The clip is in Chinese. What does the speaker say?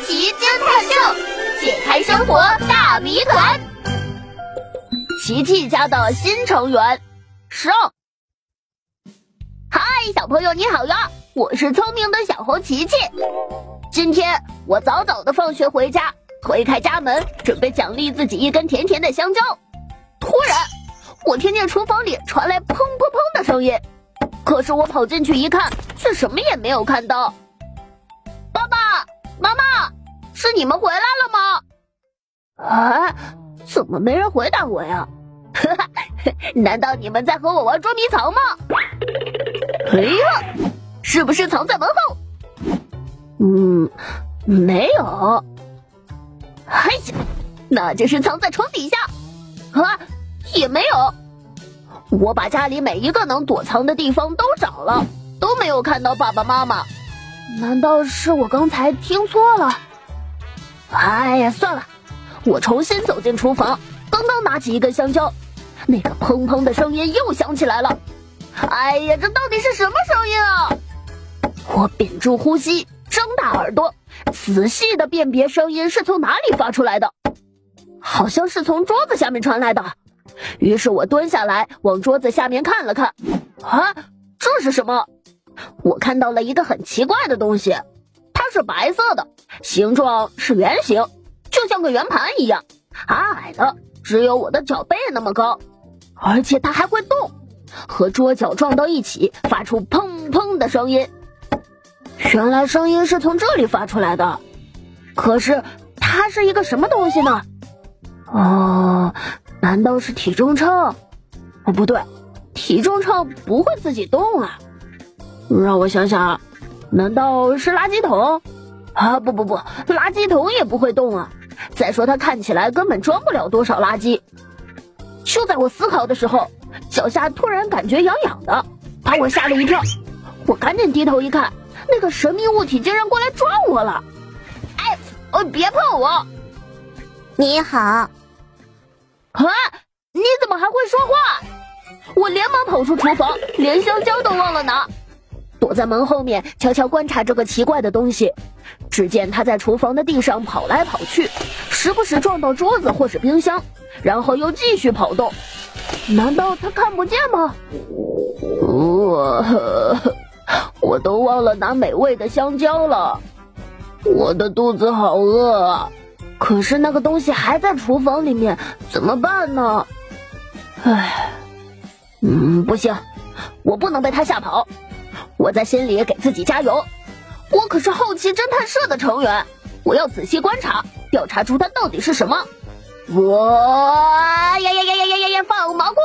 奇侦探秀，解开生活大谜团。奇奇家的新成员上。嗨，小朋友你好呀，我是聪明的小猴奇奇。今天我早早的放学回家，推开家门，准备奖励自己一根甜甜的香蕉。突然，我听见厨房里传来砰砰砰的声音，可是我跑进去一看，却什么也没有看到。是你们回来了吗？啊，怎么没人回答我呀？哈哈，难道你们在和我玩捉迷藏吗？哎呀，是不是藏在门后？嗯，没有。哎呀，那就是藏在床底下。啊，也没有。我把家里每一个能躲藏的地方都找了，都没有看到爸爸妈妈。难道是我刚才听错了？哎呀，算了，我重新走进厨房，刚刚拿起一根香蕉，那个砰砰的声音又响起来了。哎呀，这到底是什么声音啊？我屏住呼吸，睁大耳朵，仔细的辨别声音是从哪里发出来的，好像是从桌子下面传来的。于是我蹲下来，往桌子下面看了看。啊，这是什么？我看到了一个很奇怪的东西，是白色的，形状是圆形，就像个圆盘一样，矮矮的，只有我的脚背那么高，而且它还会动，和桌角撞到一起，发出砰砰的声音。原来声音是从这里发出来的，可是它是一个什么东西呢？哦，难道是体重秤？哦，不对，体重秤不会自己动啊。让我想想，难道是垃圾桶？啊，不不不，垃圾桶也不会动啊！再说它看起来根本装不了多少垃圾。就在我思考的时候，脚下突然感觉痒痒的，把我吓了一跳。我赶紧低头一看，那个神秘物体竟然过来抓我了！哎，哦，别碰我！你好，啊，你怎么还会说话？我连忙跑出厨房，连香蕉都忘了拿。躲在门后面，悄悄观察这个奇怪的东西。只见他在厨房的地上跑来跑去，时不时撞到桌子或是冰箱，然后又继续跑动。难道他看不见吗？我 我都忘了拿美味的香蕉了。我的肚子好饿啊！可是那个东西还在厨房里面，怎么办呢？唉，嗯，不行，我不能被他吓跑。我在心里给自己加油，我可是后期侦探社的成员，我要仔细观察，调查出他到底是什么。哇呀呀呀呀呀呀呀，放马过！